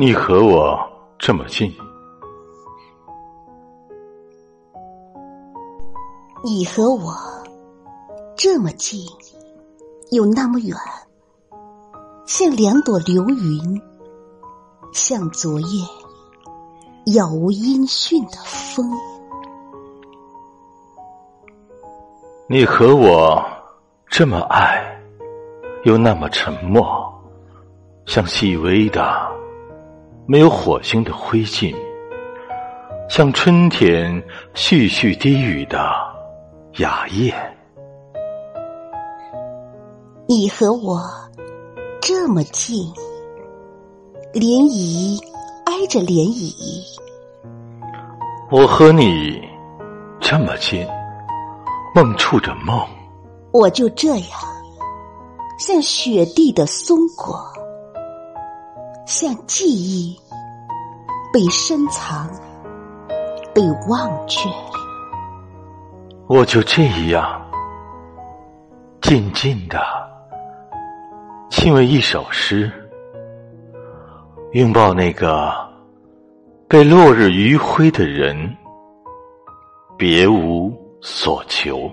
你和我这么近，你和我这么近，又那么远，像两朵流云，像昨夜杳无音讯的风。你和我这么爱，又那么沉默，像细微的。没有火星的灰烬，像春天絮絮低语的雅叶。你和我这么近，涟漪挨着涟漪。我和你这么近，梦触着梦。我就这样，像雪地的松果。像记忆被深藏，被忘却。我就这样静静的亲吻一首诗，拥抱那个被落日余晖的人，别无所求。